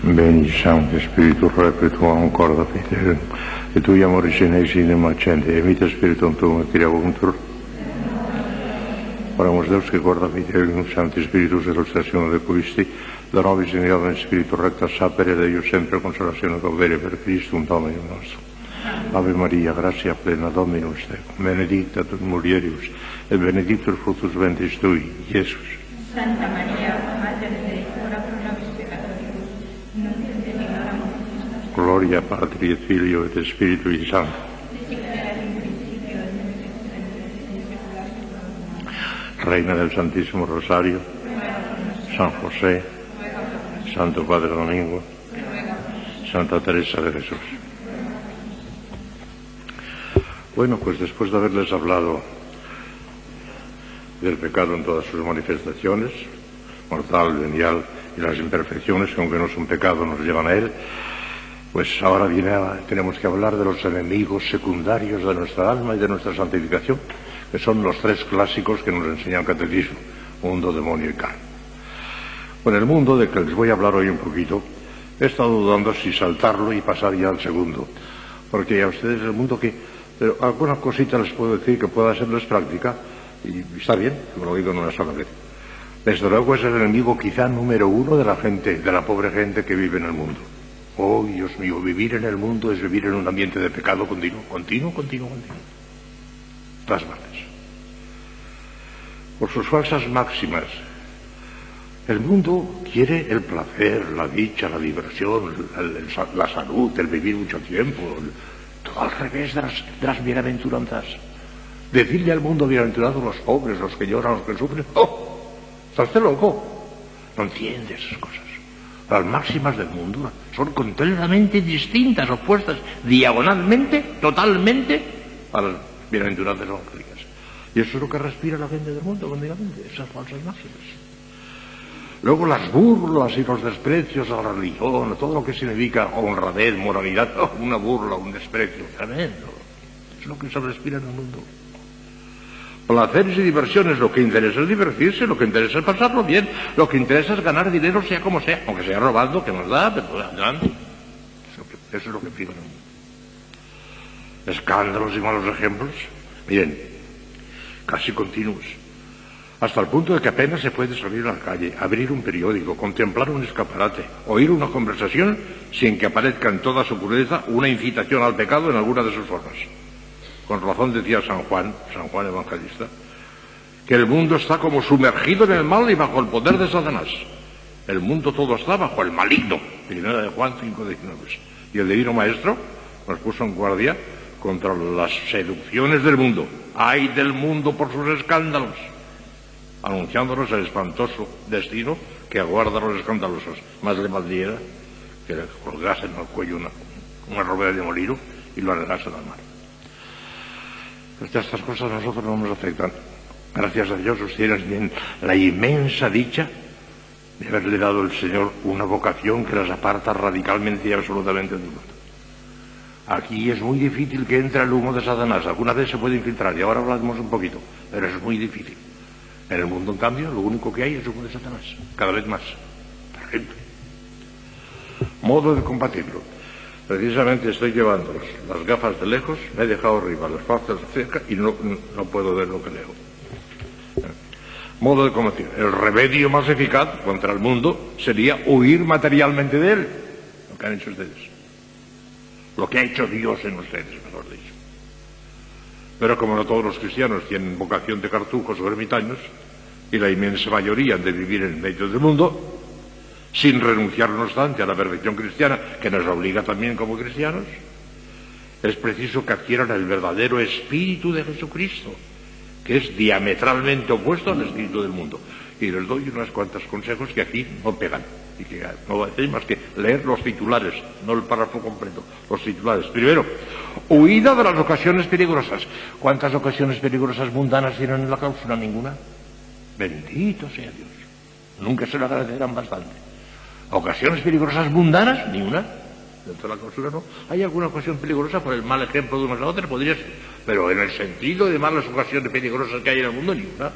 Benedizione, Spirito Re, Tua ancora Fidel, e tu Tui amore genesi in macente, e vita Spirito Tuo, che riavuntur. Oramos Deus que guarda Fidel, un Santo Spirito, se lo stazione de questi, da nuovi segnali in Spirito Recta, sapere da io sempre consolazione convere per Cristo, un Domino nostro. Ave Maria, gratia plena Dominus Tecum, benedicta tu mulieribus, e benedictus fructus ventris Tui, Jesus. Santa Maria, Mater Gloria Patri Filio et in saecula saeculorum. Reina del Santísimo Rosario, San José, Santo Padre Domingo, Santa Teresa de Jesús. Bueno, pues después de haberles hablado del pecado en todas sus manifestaciones, mortal, venial y las imperfecciones que aunque no son pecado nos llevan a él, pues ahora viene a- tenemos que hablar de los enemigos secundarios de nuestra alma y de nuestra santificación, que son los tres clásicos que nos enseña el catecismo, mundo, demonio y carne. Con el mundo de que les voy a hablar hoy un poquito, he estado dudando si saltarlo y pasar ya al segundo, porque a ustedes el mundo que, pero alguna cosita les puedo decir que pueda serles práctica, y está bien, que lo digo en una sola vez. Desde luego es el enemigo quizá número uno de la gente, de la pobre gente que vive en el mundo. Oh, Dios mío, vivir en el mundo es vivir en un ambiente de pecado continuo, continuo, continuo, continuo. Todas partes. Por sus falsas máximas, el mundo quiere el placer, la dicha, la diversión, la salud, el vivir mucho tiempo, todo al revés de las, de las bienaventuranzas. Decirle al mundo bienaventurado los pobres, los que lloran, los que sufren. ¡Oh! ¿Estás loco? No entiende esas cosas. Las máximas del mundo son completamente distintas, opuestas, diagonalmente, totalmente a las bienaventuranzas evangélicas. Y eso es lo que respira la gente del mundo continuamente, esas falsas máximas. Luego las burlas y los desprecios a la religión, todo lo que significa honradez, moralidad, una burla, un desprecio, tremendo. Es lo que se respira en el mundo. Placeres y diversiones, lo que interesa es divertirse, lo que interesa es pasarlo bien, lo que interesa es ganar dinero sea como sea, aunque sea robando, que nos da, pero adelante. Eso, es lo que mundo. Escándalos y malos ejemplos, miren, casi continuos hasta el punto de que apenas se puede salir a la calle, abrir un periódico, contemplar un escaparate, oír una conversación sin que aparezca en toda su crudeza una incitación al pecado en alguna de sus formas. Con razón decía San Juan, San Juan Evangelista, que el mundo está como sumergido en el mal y bajo el poder de Satanás. El mundo todo está bajo el maligno. Primera de Juan 5.19. Y el divino maestro nos puso en guardia contra las seducciones del mundo. ¡Ay del mundo por sus escándalos! anunciándonos el espantoso destino que aguarda a los escandalosos. Más le valdría que le colgasen al cuello una, una robera de molino y lo arregasen al mar. Pues estas cosas a nosotros no nos afectan. Gracias a Dios ustedes tienen la inmensa dicha de haberle dado el Señor una vocación que las aparta radicalmente y absolutamente del mundo. Aquí es muy difícil que entre el humo de Satanás. Alguna vez se puede infiltrar y ahora hablaremos un poquito, pero es muy difícil. En el mundo, en cambio, lo único que hay es humo de Satanás, cada vez más. Terrible. Modo de combatirlo. Precisamente estoy llevando las gafas de lejos, me he dejado arriba las gafas de cerca y no, no puedo ver lo que leo. Modo de combatir. El remedio más eficaz contra el mundo sería huir materialmente de él. Lo que han hecho ustedes. Lo que ha hecho Dios en ustedes, mejor dicho. Pero como no todos los cristianos tienen vocación de cartujos o ermitaños, y la inmensa mayoría han de vivir en medio del mundo, sin renunciar, no obstante, a la perfección cristiana, que nos obliga también como cristianos, es preciso que adquieran el verdadero espíritu de Jesucristo, que es diametralmente opuesto al espíritu del mundo. Y les doy unas cuantas consejos que aquí no pegan. Y que no hacéis más que leer los titulares, no el párrafo completo, los titulares. Primero, huida de las ocasiones peligrosas. ¿Cuántas ocasiones peligrosas mundanas tienen en la cláusula? Ninguna. Bendito sea Dios. Nunca se lo agradecerán bastante. Ocasiones peligrosas mundanas, ni una. Dentro de la clausura no. Hay alguna ocasión peligrosa por el mal ejemplo de unos a otros, podría ser. Pero en el sentido de malas ocasiones peligrosas que hay en el mundo, ni una.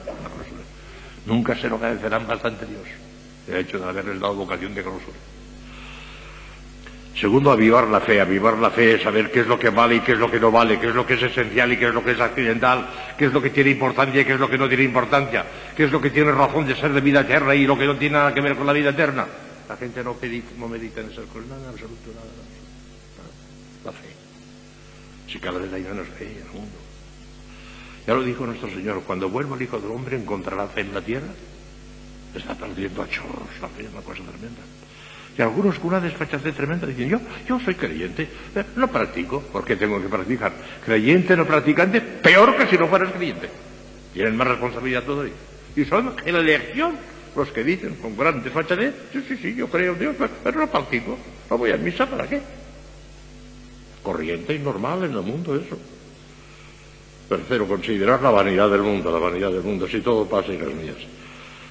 Nunca se lo agradecerán bastante Dios. El hecho de haberles dado vocación de clausura. Segundo, avivar la fe. Avivar la fe es saber qué es lo que vale y qué es lo que no vale, qué es lo que es esencial y qué es lo que es accidental, qué es lo que tiene importancia y qué es lo que no tiene importancia, qué es lo que tiene razón de ser de vida eterna y lo que no tiene nada que ver con la vida eterna. La gente no, no medita en esas cosas, nada, en absoluto, nada, nada. La fe. Si cada vez hay menos fe en el mundo. Ya lo dijo nuestro Señor, cuando vuelva el Hijo del Hombre encontrará fe en la tierra. Está perdiendo a chorros la fe, es una cosa tremenda. Y algunos con una desfachatez tremenda dicen, yo, yo soy creyente, eh, no practico, ¿por qué tengo que practicar? Creyente, no practicante, peor que si no fueras creyente. Tienen más responsabilidad todavía. Y son la elección los que dicen con gran desfachatez, sí, sí, sí, yo creo Dios, pero no practico, no voy a misa, ¿para qué? Corriente y normal en el mundo eso. Tercero, considerar la vanidad del mundo, la vanidad del mundo, si todo pasa y las mías.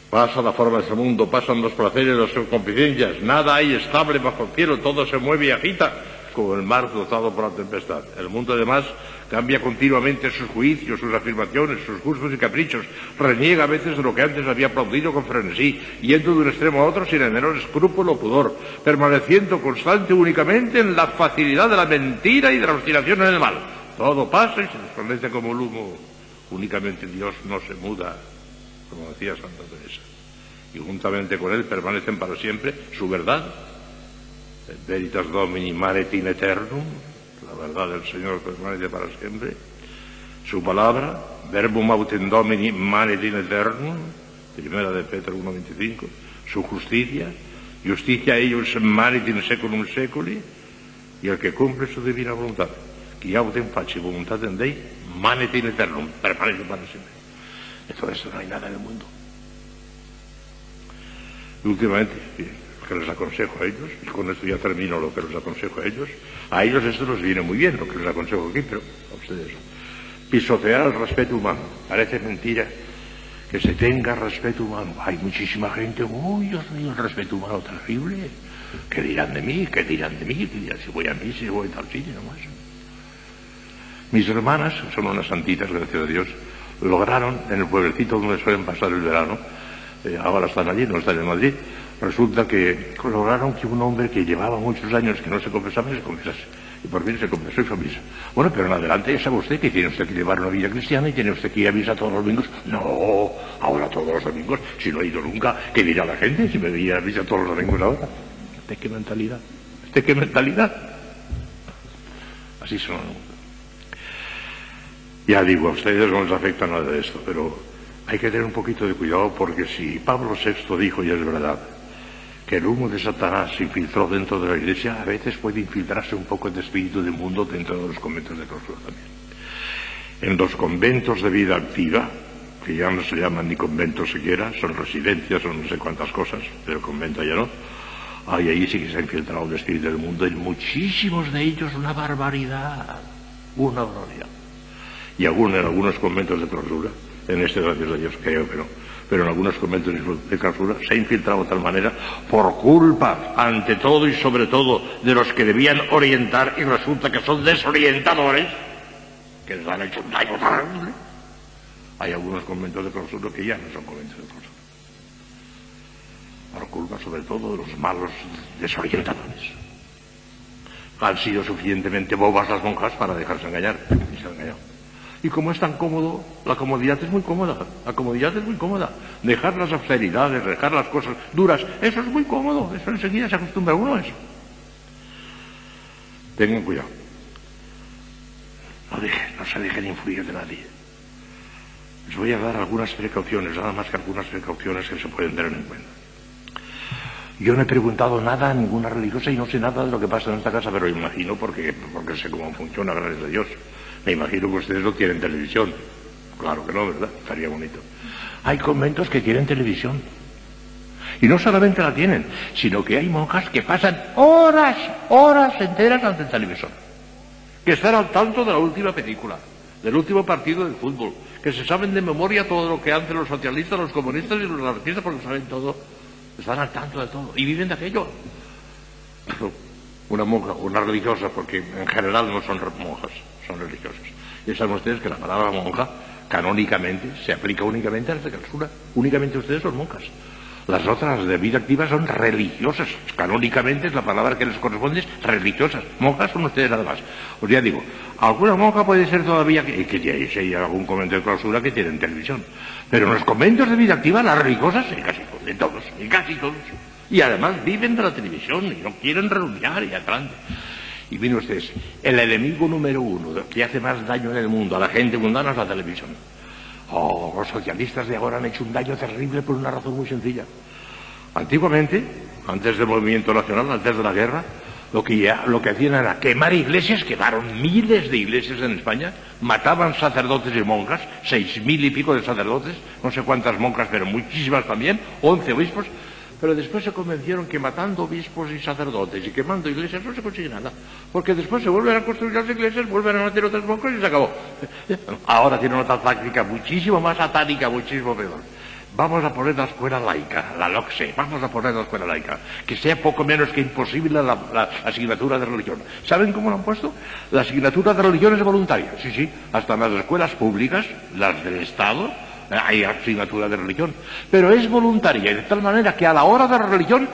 Pasa la forma de este mundo, pasan los placeres, las confidencias, nada hay estable bajo el cielo, todo se mueve y agita como el mar dotado por la tempestad. El mundo además cambia continuamente sus juicios, sus afirmaciones, sus gustos y caprichos, reniega a veces de lo que antes había aplaudido con frenesí, yendo de un extremo a otro sin el menor escrúpulo o pudor, permaneciendo constante únicamente en la facilidad de la mentira y de la obstinación en el mal. Todo pasa y se desvanece como el humo. Únicamente Dios no se muda, como decía Santa Teresa. Y juntamente con Él permanecen para siempre su verdad, veritas domini mare in eternum, la verdad del Señor permanece para siempre, su palabra, verbum autem domini mare in eternum, primera de Pedro 1.25, su justicia, justicia ellos mare in seculum seculi, y el que cumple su divina voluntad, que autem faci voluntad en Dei, manet in eternum, permanece para siempre. Esto no hay nada en el mundo. Y últimamente, que les aconsejo a ellos, y con esto ya termino lo que les aconsejo a ellos, a ellos esto les viene muy bien, lo que les aconsejo aquí, pero a ustedes Pisotear el respeto humano. Parece mentira que se tenga respeto humano. Hay muchísima gente, uy, Dios mío, el respeto humano terrible. ¿Qué dirán de mí? ¿Qué dirán de mí? ¿Qué si voy a mí, si voy a tal sitio? No más. Mis hermanas, son unas santitas, gracias a Dios, lograron en el pueblecito donde suelen pasar el verano, eh, ahora están allí, no están en Madrid, resulta que lograron que un hombre que llevaba muchos años que no se confesaba, se confesase. Y por fin se confesó y fue a misa. Bueno, pero en adelante ya sabe usted que tiene usted que llevar una vida cristiana y tiene usted que ir a misa todos los domingos. No, ahora todos los domingos, si no he ido nunca, ¿qué dirá la gente si me veía a misa todos los domingos ahora? ¿De qué mentalidad? ¿De qué mentalidad? Así son. Ya digo, a ustedes no les afecta nada de esto, pero hay que tener un poquito de cuidado porque si Pablo VI dijo, y es verdad, que el humo de Satanás se infiltró dentro de la iglesia, a veces puede infiltrarse un poco de espíritu del mundo dentro de los conventos de clausura también. En los conventos de vida activa, que ya no se llaman ni conventos siquiera, son residencias, son no sé cuántas cosas, pero convento ya no, ahí, ahí sí que se ha infiltrado el espíritu del mundo, en muchísimos de ellos una barbaridad, una barbaridad. Y aún en algunos conventos de clausura, en este gracias a Dios creo que no, pero en algunos conventos de clausura se ha infiltrado de tal manera por culpa, ante todo y sobre todo, de los que debían orientar y resulta que son desorientadores, que les han hecho un daño terrible. Hay algunos conventos de clausura que ya no son conventos de clausura. Por culpa sobre todo de los malos desorientadores. Han sido suficientemente bobas las monjas para dejarse engañar y se han engañado. Y como es tan cómodo, la comodidad es muy cómoda. La comodidad es muy cómoda. Dejar las austeridades, dejar las cosas duras, eso es muy cómodo. Eso enseguida se acostumbra uno a eso. Tengan cuidado. No, no se dejen influir de nadie. Les voy a dar algunas precauciones, nada más que algunas precauciones que se pueden tener en cuenta. Yo no he preguntado nada a ninguna religiosa y no sé nada de lo que pasa en esta casa, pero imagino porque sé cómo funciona, gracias a Dios. Me imagino que ustedes no tienen televisión. Claro que no, ¿verdad? Estaría bonito. Hay conventos que tienen televisión. Y no solamente la tienen, sino que hay monjas que pasan horas, horas enteras ante el televisor. Que están al tanto de la última película, del último partido de fútbol, que se saben de memoria todo lo que hacen los socialistas, los comunistas y los anarquistas porque saben todo. Están al tanto de todo. Y viven de aquello. Una monja, una religiosa, porque en general no son monjas son religiosos. Y saben ustedes que la palabra monja canónicamente se aplica únicamente a la clausura. Únicamente ustedes son monjas. Las otras de vida activa son religiosas. Canónicamente es la palabra que les corresponde es religiosas. Monjas son ustedes nada más. Os ya digo, alguna monja puede ser todavía, y que ya hay algún convento de clausura que tienen televisión. Pero en los conventos de vida activa, las religiosas, en casi de todos, en casi todos. Y además viven de la televisión y no quieren renunciar y adelante. Y miren ustedes, el enemigo número uno que hace más daño en el mundo a la gente mundana es la televisión. Oh, los socialistas de ahora han hecho un daño terrible por una razón muy sencilla. Antiguamente, antes del movimiento nacional, antes de la guerra, lo que, lo que hacían era quemar iglesias, quemaron miles de iglesias en España, mataban sacerdotes y monjas, seis mil y pico de sacerdotes, no sé cuántas monjas, pero muchísimas también, once obispos, pero después se convencieron que matando obispos y sacerdotes y quemando iglesias no se consigue nada, porque después se vuelven a construir las iglesias, vuelven a meter otras monjas y se acabó. Ahora tienen otra táctica muchísimo más satánica, muchísimo peor. Vamos a poner la escuela laica, la LOCSE, vamos a poner la escuela laica, que sea poco menos que imposible la, asignatura de religión. ¿Saben cómo lo han puesto? La asignatura de religión es voluntaria, sí, sí, hasta en las escuelas públicas, las del Estado, hay asignatura de religión, pero es voluntaria, y de tal manera que a la hora de la religión,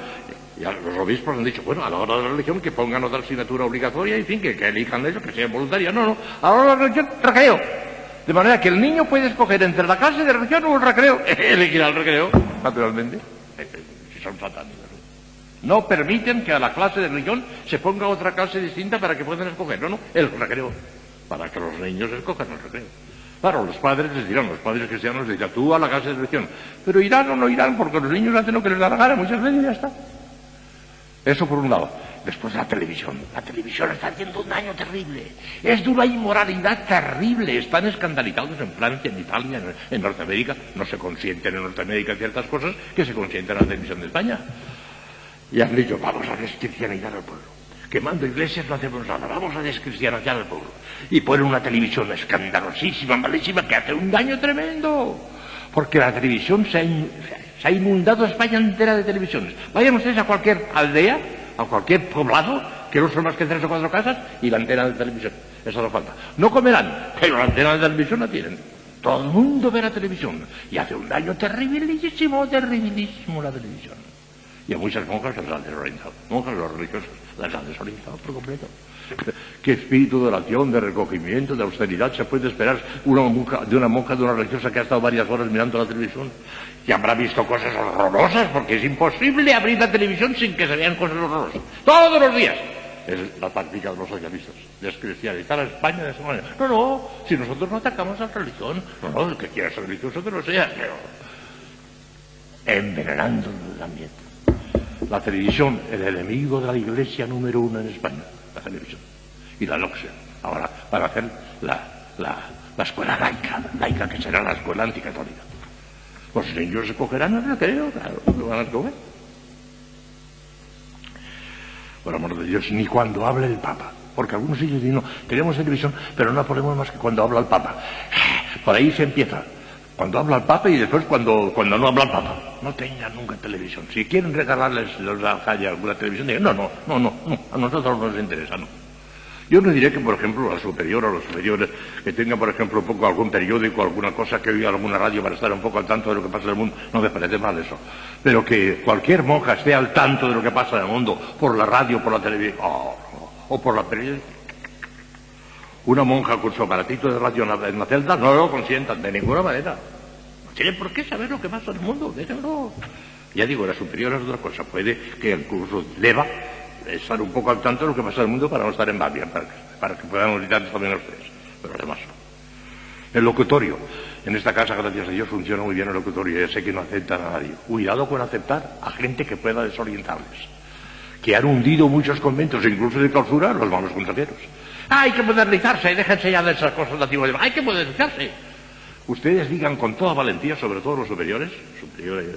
ya los obispos han dicho, bueno, a la hora de la religión que pongan otra asignatura obligatoria, en fin, que, elijan ellos, que sea voluntaria. No, no, a la hora de la religión, recreo. De manera que el niño puede escoger entre la clase de religión o el recreo. Elegirá el recreo, naturalmente. Si son satánicos. No permiten que a la clase de religión se ponga otra clase distinta para que puedan escoger. No, no, el recreo. Para que los niños escojan el recreo. Claro, los padres les dirán, los padres cristianos les dirán, tú a la clase de religión. Pero irán o no irán porque los niños hacen lo que les da la gana muchas veces ya está. Eso por un lado. Después la televisión. La televisión está haciendo un daño terrible. Es de una inmoralidad terrible. Están escandalizados en Francia, en Italia, en, Norteamérica. No se consienten en Norteamérica ciertas cosas que se consienten en la televisión de España. Y han dicho, vamos a descristianizar al pueblo. Quemando iglesias no hacemos nada. Vamos a descristianizar al pueblo. Y ponen una televisión escandalosísima, malísima, que hace un daño tremendo. Porque la televisión se ha, se ha inundado España entera de televisiones. Vayan ustedes a cualquier aldea, a cualquier poblado, que no son más que tres o cuatro casas, y la antena de televisión. Eso no falta. No comerán, pero la antena de televisión la tienen. Todo el mundo ve la televisión. Y hace un daño terribilísimo, terribilísimo la televisión. Y a muchas monjas las han desorientado. Monjas, los religiosos, las han desorientado por completo. ¿Qué espíritu de oración, de recogimiento, de austeridad se puede esperar una monja, de una monja, de una religiosa que ha estado varias horas mirando la televisión? Y habrá visto cosas horrorosas, porque es imposible abrir la televisión sin que se vean cosas horrorosas. Todos los días. Es la táctica de los socialistas, descristianizar a España de esa manera. No, no, si nosotros no atacamos a la religión, no, no, el que quiera ser religioso que lo sea, pero envenenando el ambiente. La televisión, el enemigo de la iglesia número uno en España la televisión y la LOCSE. Ahora van a hacer la, la, escuela laica, laica que será la escuela anticatólica. Los niños escogerán el recreo, claro, lo van a escoger. Por amor de Dios, ni cuando hable el Papa. Porque algunos niños dicen, no, queremos televisión, pero no ponemos más que cuando habla el Papa. Por ahí se empieza. Cuando habla el Papa y después cuando, cuando no habla el Papa. No tengan nunca televisión. Si quieren regalarles los calle alguna televisión, digan, no, no, no, no, no, a nosotros no nos interesa, no. Yo no diré que, por ejemplo, la superior o los superiores que tengan, por ejemplo, un poco algún periódico, alguna cosa que oiga alguna radio para estar un poco al tanto de lo que pasa en el mundo, no me parece mal eso. Pero que cualquier monja esté al tanto de lo que pasa en el mundo por la radio, por la televisión, o por la periódica, una monja con su aparatito de radio en la celda no lo consientan de ninguna manera. No tiene por qué saber lo que pasa en el mundo, déjenlo. Ya digo, la superior es otra cosa. Puede que el curso deba estar un poco al tanto de lo que pasa en el mundo para no estar en babia, para, que puedan auditar también ustedes. Pero además El locutorio. En esta casa, gracias a Dios, funciona muy bien el locutorio. Ya sé que no aceptan a nadie. Cuidado con aceptar a gente que pueda desorientarles. Que han hundido muchos conventos, incluso de clausura, los malos consejeros. Hay que modernizarse, déjense ya de esas cosas antiguas. Hay que modernizarse. Ustedes digan con toda valentía, sobre todo los superiores, superiores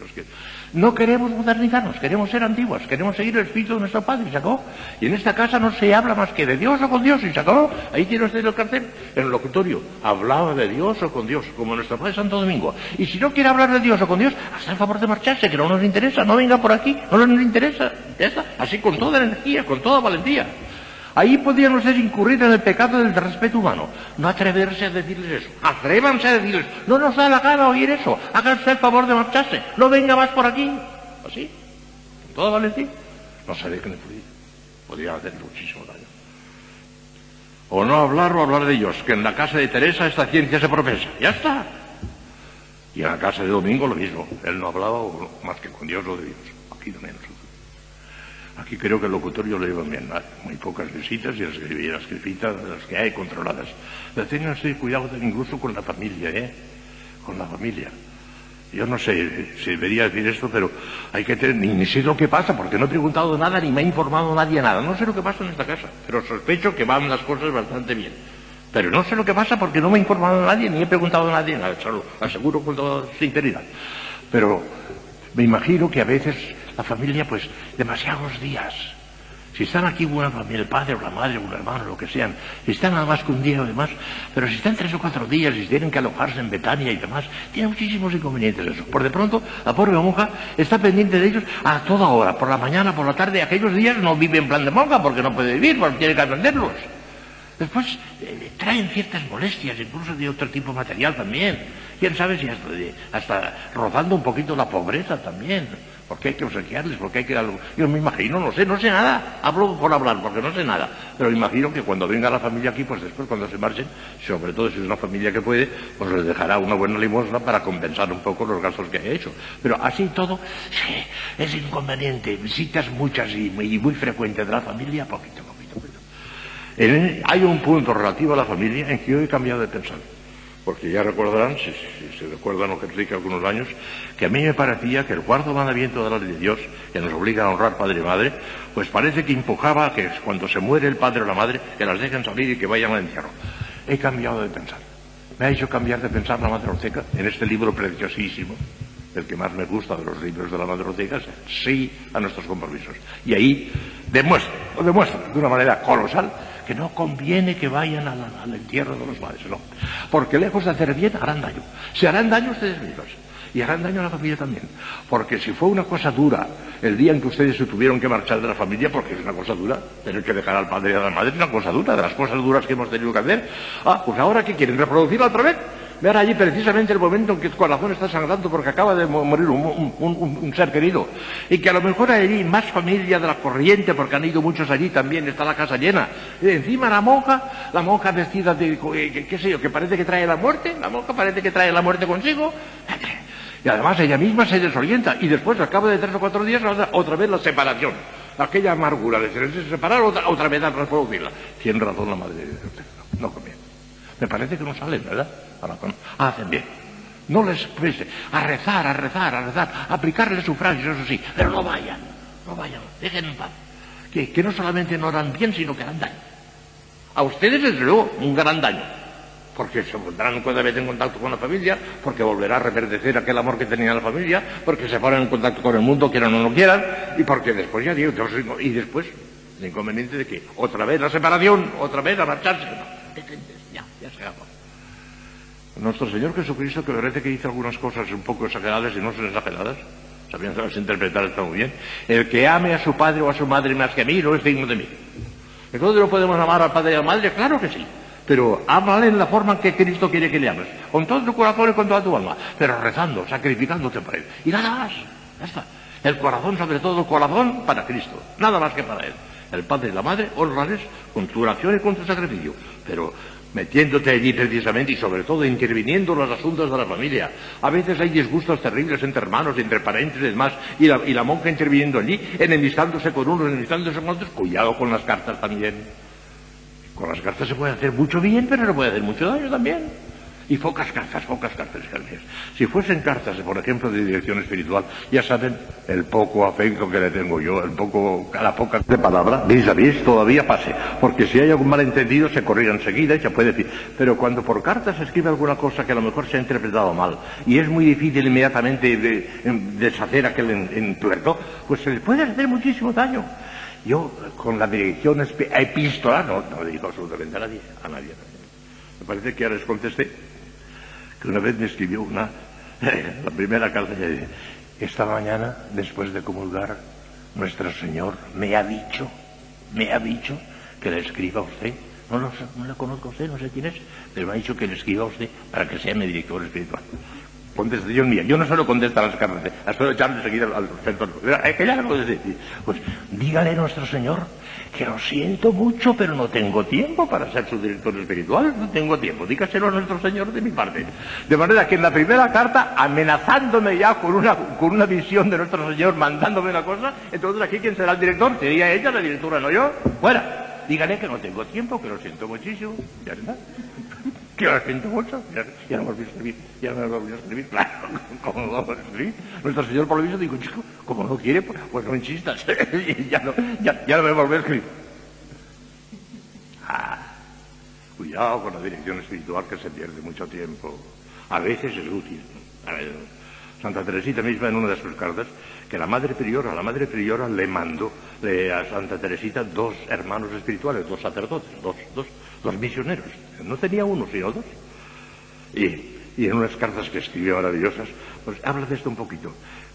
los que no queremos modernizarnos, queremos ser antiguas, queremos seguir el espíritu de nuestro Padre, y sacó. Y en esta casa no se habla más que de Dios o con Dios, y sacó. Ahí tiene usted el cartel, en el locutorio. Hablaba de Dios o con Dios, como nuestro Padre Santo Domingo. Y si no quiere hablar de Dios o con Dios, hasta el favor de marcharse, que no nos interesa, no venga por aquí, no nos interesa. Ya está, así con toda energía, con toda valentía. Ahí podían ustedes incurrir en el pecado del respeto humano. No atreverse a decirles eso. Atrévanse a decirles, no nos da la gana oír eso. Háganse el favor de marcharse. No venga más por aquí. Así. Todo Valentín. No se dejen influir. Podría hacer muchísimo daño. O no hablar o hablar de ellos. Que en la casa de Teresa esta ciencia se profesa. Ya está. Y en la casa de Domingo lo mismo. Él no hablaba más que con Dios o de Dios. Aquí no menos. Aquí creo que el locutorio lo lleva bien, muy pocas visitas y las, las visitas las que hay controladas. Cuidado incluso con la familia, ¿eh? Con la familia. Yo no sé si debería decir esto, pero hay que tener, ni, sé lo que pasa, porque no he preguntado nada, ni me ha informado nadie nada. No sé lo que pasa en esta casa, pero sospecho que van las cosas bastante bien. Pero no sé lo que pasa porque no me ha informado nadie, ni he preguntado a nadie nada, lo aseguro con toda sinceridad. Pero me imagino que a veces la familia, pues, demasiados días. Si están aquí una familia, el padre o la madre o un hermano, lo que sean, si están nada más que un día o demás, pero si están tres o cuatro días y tienen que alojarse en Betania y demás, tiene muchísimos inconvenientes eso. Por de pronto, la pobre monja está pendiente de ellos a toda hora, por la mañana, por la tarde, aquellos días no vive en plan de monja porque no puede vivir, porque tiene que atenderlos. Después eh, traen ciertas molestias, incluso de otro tipo material también. Quién sabe si hasta, hasta rozando un poquito la pobreza también porque hay que obsequiarles, porque hay que algo. Yo me imagino, no sé, no sé nada, hablo por hablar, porque no sé nada, pero imagino que cuando venga la familia aquí, pues después cuando se marchen, sobre todo si es una familia que puede, pues les dejará una buena limosna para compensar un poco los gastos que haya hecho. Pero así todo, sí, es inconveniente, visitas muchas y muy, frecuentes de la familia, poquito, poquito, poquito. hay un punto relativo a la familia en que yo he cambiado de pensar porque ya recordarán, si, se recuerdan lo que explica algunos años, que a mí me parecía que el cuarto mandamiento de la ley de Dios, que nos obliga a honrar padre y madre, pues parece que empujaba que cuando se muere el padre o la madre, que las dejen salir y que vayan al entierro. He cambiado de pensar. Me ha hecho cambiar de pensar la Madre Orteca en este libro preciosísimo, el que más me gusta de los libros de la Madre Orteca, es sí a nuestros compromisos. Y ahí demuestra, lo demuestra de una manera colosal que no conviene que vayan al, entierro de los padres, no. Porque lejos de hacer bien, harán daño. Se harán daño ustedes mismos. Y harán daño a la familia también. Porque si fue una cosa dura el día en que ustedes se tuvieron que marchar de la familia, porque es una cosa dura, tener que dejar al padre y a la madre es una cosa dura, de las cosas duras que hemos tenido que hacer. Ah, pues ahora que quieren reproducirla otra vez ver allí precisamente el momento en que tu corazón está sangrando porque acaba de morir un, ser querido. Y que a lo mejor hay allí más familia de la corriente, porque han ido muchos allí también, está la casa llena. Y encima la monja, la monja vestida de, eh, qué sé yo, que parece que trae la muerte, la monja parece que trae la muerte consigo. Y además ella misma se desorienta. Y después, al cabo de tres o cuatro días, otra vez la separación. Aquella amargura de se separar, otra, vez a reproducirla. Tiene razón la madre de No, no conviene. Me parece que no salen, ¿verdad? Hacen bien. No les pese a rezar, a rezar, a rezar, a aplicarles sufragios, eso sí, pero no vayan, no vayan, dejen en paz. Que, que no solamente no harán bien, sino que harán daño. A ustedes, desde luego, un gran daño. Porque se pondrán cada vez en contacto con la familia, porque volverá a reverdecer aquel amor que tenía la familia, porque se ponen en contacto con el mundo, quieran o no quieran, y porque después ya digo, y después el inconveniente de que otra vez la separación, otra vez a marcharse. Ya, ya se acabó. Nuestro Señor Jesucristo, que parece que hizo algunas cosas un poco exageradas y no son exageradas, sabiéndolas interpretar está muy bien, el que ame a su padre o a su madre más que a mí no es digno de mí. Entonces no podemos amar al padre y a la madre, claro que sí. Pero ámale en la forma en que Cristo quiere que le ames. Con todo tu corazón y con toda tu alma. Pero rezando, sacrificándote por Él. Y nada más. Ya está. El corazón, sobre todo corazón, para Cristo. Nada más que para Él. El padre y la madre, honrales con tu oración y con tu sacrificio. Pero metiéndote allí precisamente y sobre todo interviniendo en los asuntos de la familia. A veces hay disgustos terribles entre hermanos, entre parientes y demás, y la, y la monja interviniendo allí, enemistándose con unos, enemistándose con otros. Cuidado con las cartas también. Con las cartas se puede hacer mucho bien, pero se puede hacer mucho daño también. Y pocas cartas, pocas cartas, Si fuesen cartas, por ejemplo, de dirección espiritual, ya saben el poco afecto que le tengo yo, el poco, la poca de palabra, vis a vis, todavía pase. Porque si hay algún malentendido, se corrige enseguida y se puede decir. Pero cuando por cartas se escribe alguna cosa que a lo mejor se ha interpretado mal, y es muy difícil inmediatamente deshacer aquel entuerto, pues se le puede hacer muchísimo daño. Yo, con la dirección epistolar, no, no le digo absolutamente a nadie, a nadie. Me parece que ahora les contesté que una vez me escribió una, la primera carta que dice, esta mañana, después de comulgar, nuestro Señor me ha dicho, me ha dicho que le escriba a usted. No, lo no le conozco a usted, no sé quién es, pero me ha dicho que le escriba a usted para que sea mi director espiritual. Contestación mía. Yo no solo contesto a las cartas, las puedo echar enseguida al centro. Que ya decir. Pues dígale a nuestro Señor que lo siento mucho, pero no tengo tiempo para ser su director espiritual. No tengo tiempo. Dígaselo a nuestro Señor de mi parte. De manera que en la primera carta, amenazándome ya con una, con una visión de nuestro Señor, mandándome una cosa, entonces aquí quién será el director? Sería ella la directora, no yo. Fuera. Dígale que no tengo tiempo, que lo siento muchísimo. Ya está que lo siento mucho, ya, no hemos a escribir, ya no hemos visto escribir, claro, ¿cómo no vamos a escribir? Nuestro Señor por lo visto dijo, chico, como no quiere, pues, pues no insistas, ya, no, ya, ya no me volver a escribir. Ah, cuidado con la dirección espiritual que se pierde mucho tiempo. A veces es útil. A ver, Santa Teresita misma en una de sus cartas, que la madre priora, la madre priora le mandó a Santa Teresita dos hermanos espirituales, dos sacerdotes, dos, dos, dos misioneros. No tenía uno, sino dos. Y, en unas cartas que escribió maravillosas, pues habla de esto un poquito.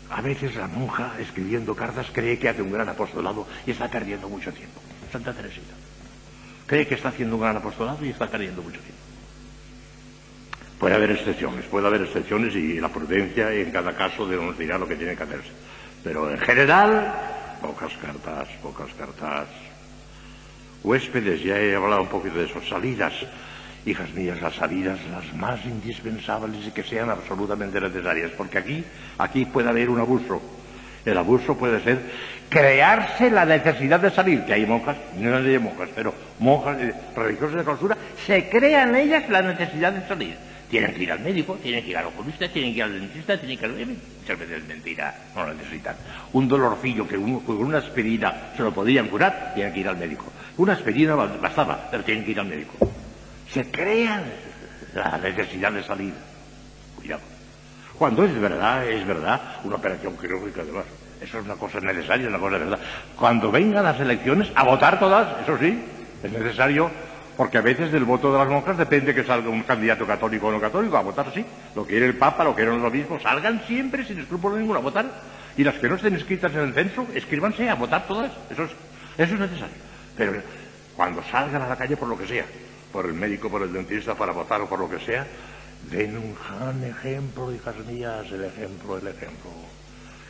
A veces la monja, escribiendo cartas, cree que hace un gran apostolado y está perdiendo mucho tiempo. Santa Teresita. Cree que está haciendo un gran apostolado y está perdiendo mucho tiempo. Puede haber excepciones, puede haber excepciones y la prudencia en cada caso nos dirá lo que tiene que hacerse. Pero en general, pocas cartas, pocas cartas. Huéspedes, ya he hablado un poquito de eso. Salidas, hijas mías, las salidas las más indispensables y que sean absolutamente necesarias, porque aquí, aquí puede haber un abuso. El abuso puede ser crearse la necesidad de salir, que hay monjas, no hay monjas, pero monjas eh, religiosas de clausura, se crean ellas la necesidad de salir. Tienen que ir al médico, tienen que ir al oculista, tienen que ir al dentista, tienen que ir al... Muchas veces es mentira, no lo necesitan. Un dolorcillo que con una aspirina se lo podrían curar, tienen que ir al médico. Una aspirina bastaba, pero tienen que ir al médico. Se crean la necesidad de salir. Cuidado. Cuando es verdad, es verdad, una operación quirúrgica además. Eso es una cosa necesaria, una cosa de verdad. Cuando vengan las elecciones, a votar todas, eso sí, es necesario porque a veces del voto de las monjas depende que salga un candidato católico o no católico, a votar sí. Lo quiere el Papa, lo quiere el obispo, salgan siempre sin escrúpulo ninguno a votar. Y las que no estén inscritas en el censo, escríbanse a votar todas. Eso es, eso es necesario. Pero cuando salgan a la calle por lo que sea, por el médico, por el dentista, para votar o por lo que sea, den un gran ejemplo, hijas mías, el ejemplo, el ejemplo.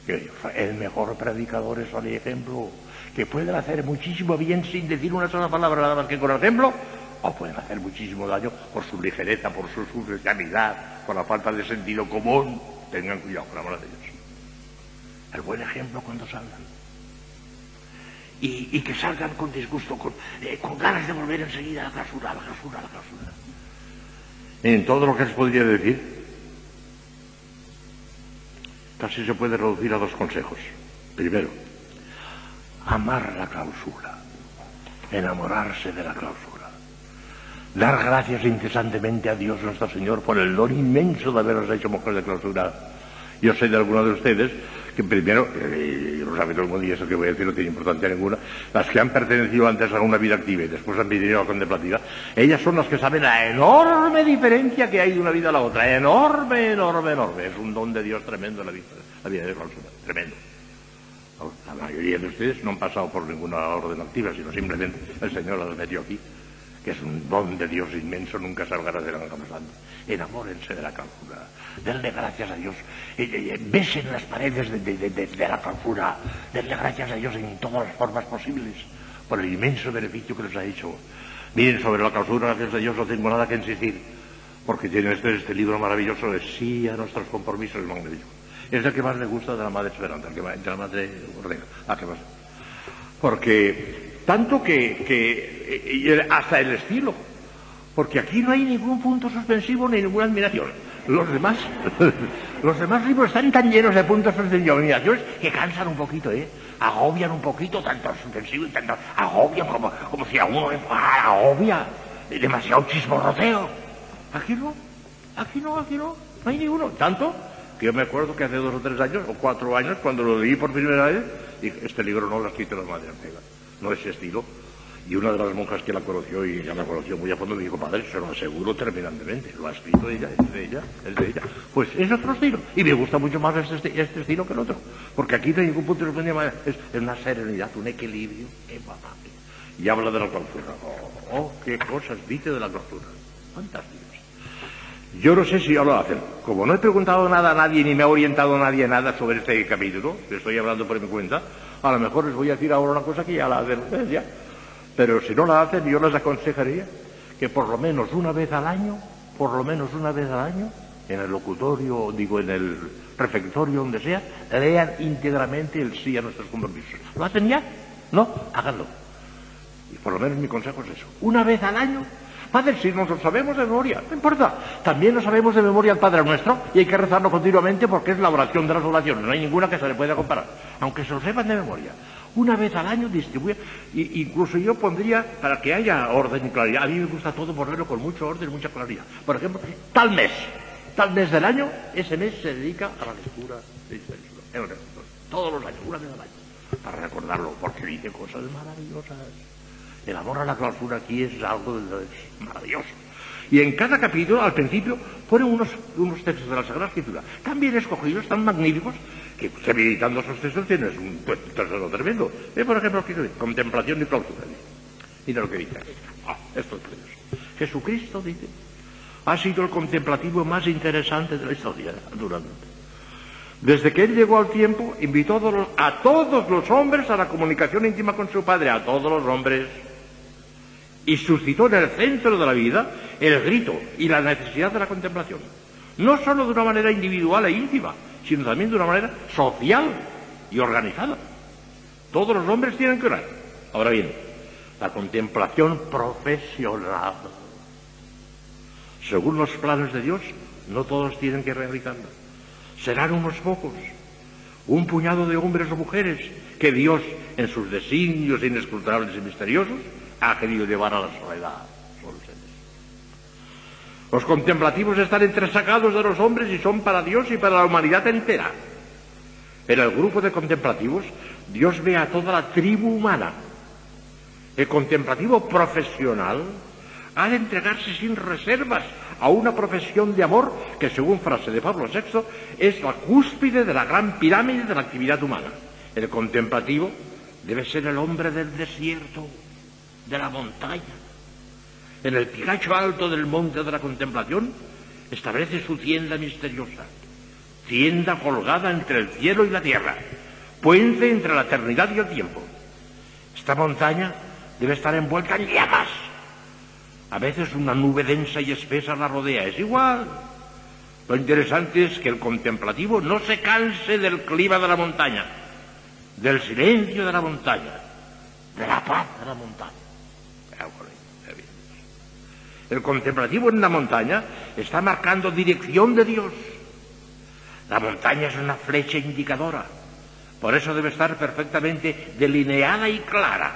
Que el mejor predicador es el ejemplo que pueden hacer muchísimo bien sin decir una sola palabra nada más que con el ejemplo, o pueden hacer muchísimo daño por su ligereza, por su superficialidad, por la falta de sentido común. Tengan cuidado, por amor de Dios. El buen ejemplo cuando salgan. Y, que salgan con disgusto, con, eh, ganas de volver enseguida a la clausura, a la clausura, a la clausura. En todo lo que les podría decir, casi se puede reducir a dos consejos. Primero, amar la clausura, enamorarse de la clausura, dar gracias incesantemente a Dios nuestro Señor por el don inmenso de habernos hecho mujeres de clausura. Yo sé de algunos de ustedes que primero, eh, lo sabe todo el mundo y eso que voy a decir no tiene importancia ninguna, las que han pertenecido antes a una vida activa y después han vivido la contemplativa, ellas son las que saben la enorme diferencia que hay de una vida a la otra, enorme, enorme, enorme. Es un don de Dios tremendo la vida, la vida de clausura, tremendo. La mayoría de ustedes no han pasado por ninguna orden activa, sino simplemente el Señor las metió aquí, que es un don de Dios inmenso, nunca salgará de la Santo. Enamórense de la clausura, denle gracias a Dios, besen las paredes de, la clausura, denle gracias a Dios en todas las formas posibles por el inmenso beneficio que les ha hecho. Miren, sobre la clausura, gracias a Dios, no tengo nada que insistir, porque tiene este, este libro maravilloso de sí a nuestros compromisos magníficos es el que más me gusta de la Madre Esperanza, el que de la Madre Ordena. Ah, más? Porque tanto que, hasta el estilo, porque aquí no hay ningún punto suspensivo ni ninguna admiración. Los demás, los demás libros están tan llenos de puntos suspensivos y admiraciones que cansan un poquito, ¿eh? Agobian un poquito, tanto suspensivo y tanto, agobian como, como si a uno le agobia demasiado chismorroteo. Aquí no, aquí no, aquí no, no hay ninguno. Tanto que yo me acuerdo que hace dos o tres años, o cuatro años, cuando lo leí por primera vez, dije, este libro no lo ha escrito la Madre no es ese estilo. Y una de las monjas que la conoció y ya la conoció muy a fondo me dijo, padre, se lo aseguro terminantemente, lo ha escrito ella, es de ella, es de ella. Pues es otro estilo. Y me gusta mucho más este, este estilo que el otro. Porque aquí no hay ningún punto de es, es una serenidad, un equilibrio. y habla de la clausura. Oh, oh, qué cosas dice de la clausura. Fantásticas. Yo no sé si ya lo hacen. Como no he preguntado nada a nadie ni me ha orientado nadie nada sobre este capítulo, estoy hablando por mi cuenta, a lo mejor les voy a decir ahora una cosa que ya la hacen ustedes ya. Pero si no la hacen, yo les aconsejaría que por lo menos una vez al año, por lo menos una vez al año, en el locutorio, digo, en el refectorio, donde sea, lean íntegramente el sí a nuestros compromisos. ¿Lo hacen ya? ¿No? Háganlo. Y por lo menos mi consejo es eso. Una vez al año Padre, si nos lo sabemos de memoria, no importa. También lo sabemos de memoria al Padre nuestro y hay que rezarlo continuamente porque es la oración de las oraciones. No hay ninguna que se le pueda comparar, aunque se lo sepan de memoria. Una vez al año distribuye, incluso yo pondría, para que haya orden y claridad, a mí me gusta todo ponerlo con mucho orden y mucha claridad. Por ejemplo, tal mes, tal mes del año, ese mes se dedica a la lectura de todos los años, una vez al año, para recordarlo, porque dice cosas maravillosas. El amor a la clausura aquí es algo maravilloso. Y en cada capítulo, al principio, ponen unos, unos textos de la Sagrada Escritura tan bien escogidos, tan magníficos, que usted meditando esos textos tienes un tesoro tremendo. Ve, por ejemplo, dice, contemplación y clausura. Mira lo que dice. Ah, esto es. Jesucristo, dice, ha sido el contemplativo más interesante de la historia, naturalmente. Desde que él llegó al tiempo, invitó a todos los hombres a la comunicación íntima con su Padre, a todos los hombres y suscitó en el centro de la vida el grito y la necesidad de la contemplación. No solo de una manera individual e íntima, sino también de una manera social y organizada. Todos los hombres tienen que orar. Ahora bien, la contemplación profesional. Según los planes de Dios, no todos tienen que realizarla. Serán unos pocos, un puñado de hombres o mujeres que Dios, en sus designios inescrutables y misteriosos, ha querido llevar a la soledad. Los contemplativos están entresacados de los hombres y son para Dios y para la humanidad entera. En el grupo de contemplativos, Dios ve a toda la tribu humana. El contemplativo profesional ha de entregarse sin reservas a una profesión de amor que, según frase de Pablo VI, es la cúspide de la gran pirámide de la actividad humana. El contemplativo debe ser el hombre del desierto, de la montaña. En el picacho alto del monte de la contemplación establece su tienda misteriosa, tienda colgada entre el cielo y la tierra, puente entre la eternidad y el tiempo. Esta montaña debe estar envuelta en llamas. A veces una nube densa y espesa la rodea. Es igual. Lo interesante es que el contemplativo no se canse del clima de la montaña, del silencio de la montaña, de la paz de la montaña. El contemplativo en la montaña está marcando dirección de Dios. La montaña es una flecha indicadora. Por eso debe estar perfectamente delineada y clara.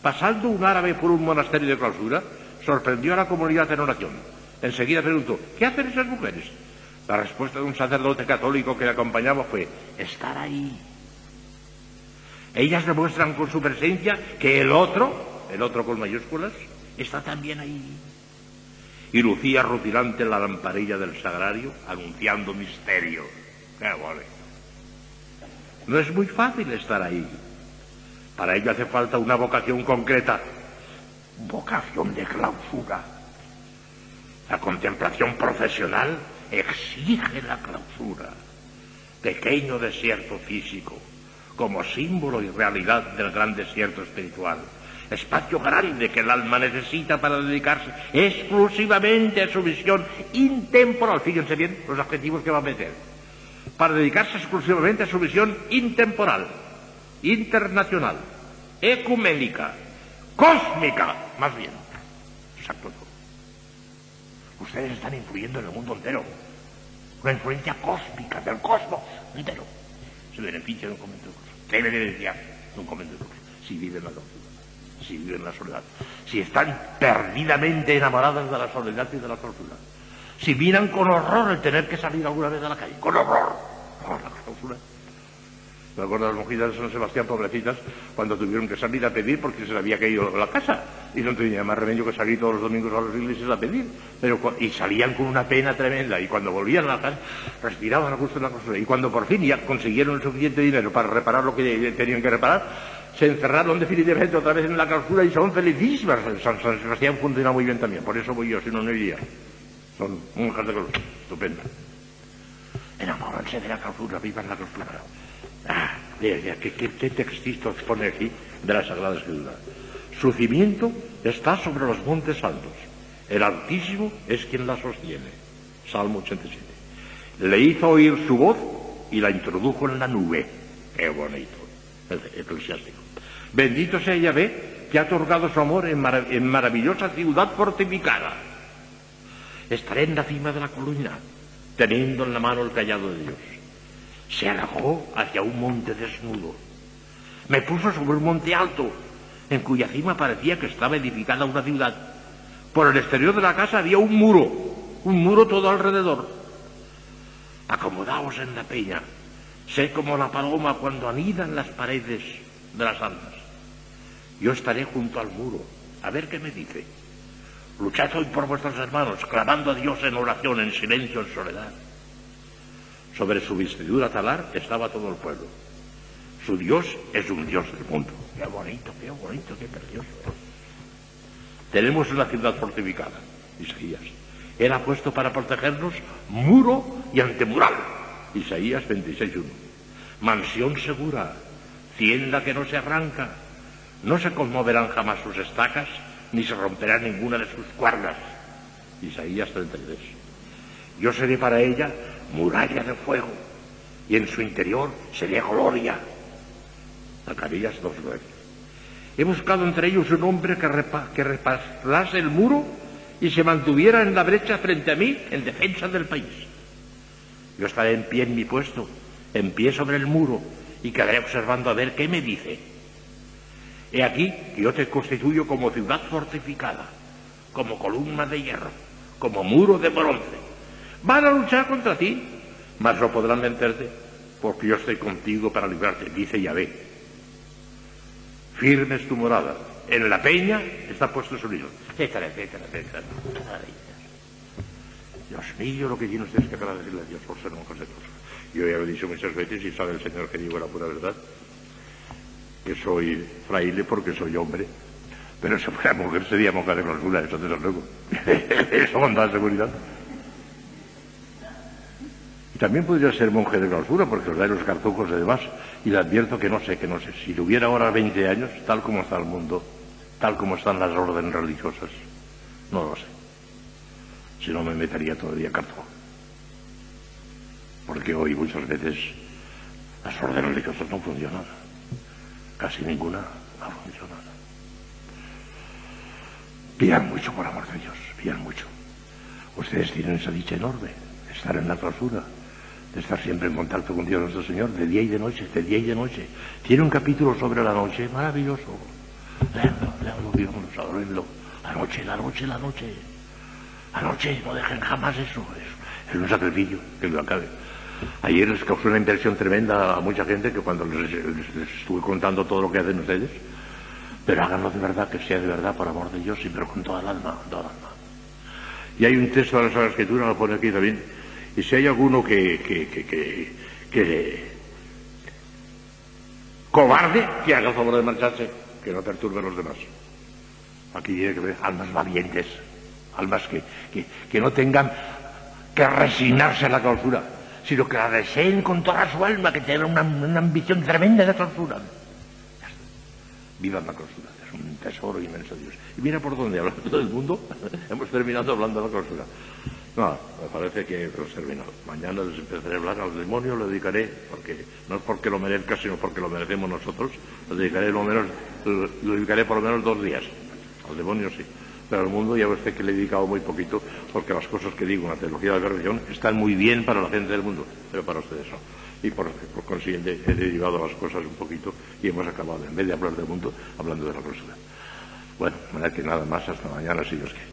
Pasando un árabe por un monasterio de clausura, sorprendió a la comunidad en oración. Enseguida preguntó, ¿qué hacen esas mujeres? La respuesta de un sacerdote católico que le acompañaba fue, estar ahí. Ellas demuestran con su presencia que el otro, el otro con mayúsculas, está también ahí y lucía rutilante la lamparilla del sagrario anunciando misterios. ¡Qué No es muy fácil estar ahí. Para ello hace falta una vocación concreta, vocación de clausura. La contemplación profesional exige la clausura. Pequeño desierto físico, como símbolo y realidad del gran desierto espiritual espacio grande que el alma necesita para dedicarse exclusivamente a su visión intemporal. Fíjense bien los adjetivos que va a meter. Para dedicarse exclusivamente a su visión intemporal, internacional, ecuménica, cósmica, más bien. Exacto. Ustedes están influyendo en el mundo entero. Una influencia cósmica del cosmos entero. Se beneficia de un convento de cruz. Debe de un convento de cruz si vive en la si viven la soledad, si están perdidamente enamoradas de la soledad y de la clausura, si miran con horror el tener que salir alguna vez a la calle, con horror, la clausura. Me acuerdo de las monjitas de San Sebastián, pobrecitas, cuando tuvieron que salir a pedir porque se les había caído la casa y no tenía más remedio que salir todos los domingos a las iglesias a pedir. Pero, y salían con una pena tremenda y cuando volvían a la casa respiraban a gusto en la clausura. Y cuando por fin ya consiguieron el suficiente dinero para reparar lo que tenían que reparar, se encerraron definitivamente otra vez en la clausura y son felicísimas. San, San Sebastián funciona muy bien también, por eso voy yo, si no, no iría. Son monjas de clausura, estupendo. Enamórense de la clausura, vivan la clausura. Ah, ¿qué, qué, qué textito expone aquí de la Sagrada Escritura? Su cimiento está sobre los montes altos. El Altísimo es quien la sostiene. Salmo 87. Le hizo oír su voz y la introdujo en la nube. Qué bonito. Eclesiástico. Bendito sea Yahvé que ha otorgado su amor en, marav en maravillosa ciudad fortificada. Estaré en la cima de la columna, teniendo en la mano el callado de Dios. Se alejó hacia un monte desnudo. Me puso sobre un monte alto, en cuya cima parecía que estaba edificada una ciudad. Por el exterior de la casa había un muro, un muro todo alrededor. Acomodaos en la peña, sé como la paloma cuando anida en las paredes de las almas. Yo estaré junto al muro, a ver qué me dice. Luchad hoy por vuestros hermanos, clamando a Dios en oración, en silencio, en soledad. Sobre su vestidura talar estaba todo el pueblo. Su Dios es un Dios del mundo. Qué bonito, qué bonito, qué precioso. Tenemos una ciudad fortificada, Isaías. Él ha puesto para protegernos muro y antemural. Isaías 26.1. Mansión segura, tienda que no se arranca. No se conmoverán jamás sus estacas, ni se romperá ninguna de sus cuerdas. Isaías 33. Yo seré para ella muralla de fuego, y en su interior seré gloria. Zacarías 2.9. He buscado entre ellos un hombre que, repa que repasase el muro y se mantuviera en la brecha frente a mí en defensa del país. Yo estaré en pie en mi puesto, en pie sobre el muro, y quedaré observando a ver qué me dice. He aquí que yo te constituyo como ciudad fortificada, como columna de hierro, como muro de bronce. Van a luchar contra ti, mas no podrán vencerte, porque yo estoy contigo para librarte, dice Yahvé. Firme es tu morada. En la peña está puesto su nido, etcétera, etcétera, etcétera. Dios mío, lo que tiene ustedes que agradecerle a Dios por ser de clausura. Yo ya lo he dicho muchas veces y sabe el Señor que digo la pura verdad, que soy fraile porque soy hombre, pero si fuera mujer sería monja de clausura, eso desde luego. eso con toda seguridad. Y también podría ser monje de clausura porque os da los cartucos y demás. Y le advierto que no sé, que no sé. Si tuviera ahora 20 años, tal como está el mundo, tal como están las órdenes religiosas, no lo sé. Si no me metería todavía cartujo. Porque hoy muchas veces las órdenes religiosas no funcionan. Casi ninguna no funciona. Pidan mucho por amor de Dios, pidan mucho. Ustedes tienen esa dicha enorme, de estar en la clausura, de estar siempre en contacto con Dios nuestro Señor, de día y de noche, de día y de noche. Tiene un capítulo sobre la noche maravilloso. Leanlo, leanlo, vívanlo, adorenlo. La noche, la noche, la noche. La noche, no dejen jamás eso. Es, es un sacrificio que lo acabe. Ayer les causó una impresión tremenda a mucha gente que cuando les, estuve contando todo lo que hacen ustedes, pero háganlo de verdad, que sea de verdad por amor de Dios, y pero con toda el alma, con toda el alma. Y hay un texto de la Sagrada Escritura, lo pone aquí también, y si hay alguno que, que, que, que, que cobarde, que haga el favor de marcharse, que no perturbe a los demás. Aquí tiene que ver almas valientes, almas que, que, que no tengan que resignarse a la clausura, sino que la deseen con toda su alma, que tengan una, una ambición tremenda de clausura. Vivan la clausura, es un tesoro inmenso Dios. Y mira por dónde, hablando del mundo, hemos terminado hablando de la clausura. No, me parece que hemos terminado. Mañana les empezaré a hablar al demonio, lo dedicaré, porque no es porque lo merezca, sino porque lo merecemos nosotros, lo dedicaré, lo, menos, lo dedicaré por lo menos dos días. Al demonio sí. Pero al mundo ya usted que le he dedicado muy poquito, porque las cosas que digo en la teología de la religión están muy bien para la gente del mundo, pero para ustedes no. Y por, consiguiente he derivado las cosas un poquito y hemos acabado, en vez de hablar del mundo, hablando de la clausura. Bueno, que nada más, hasta mañana, si Dios quiere.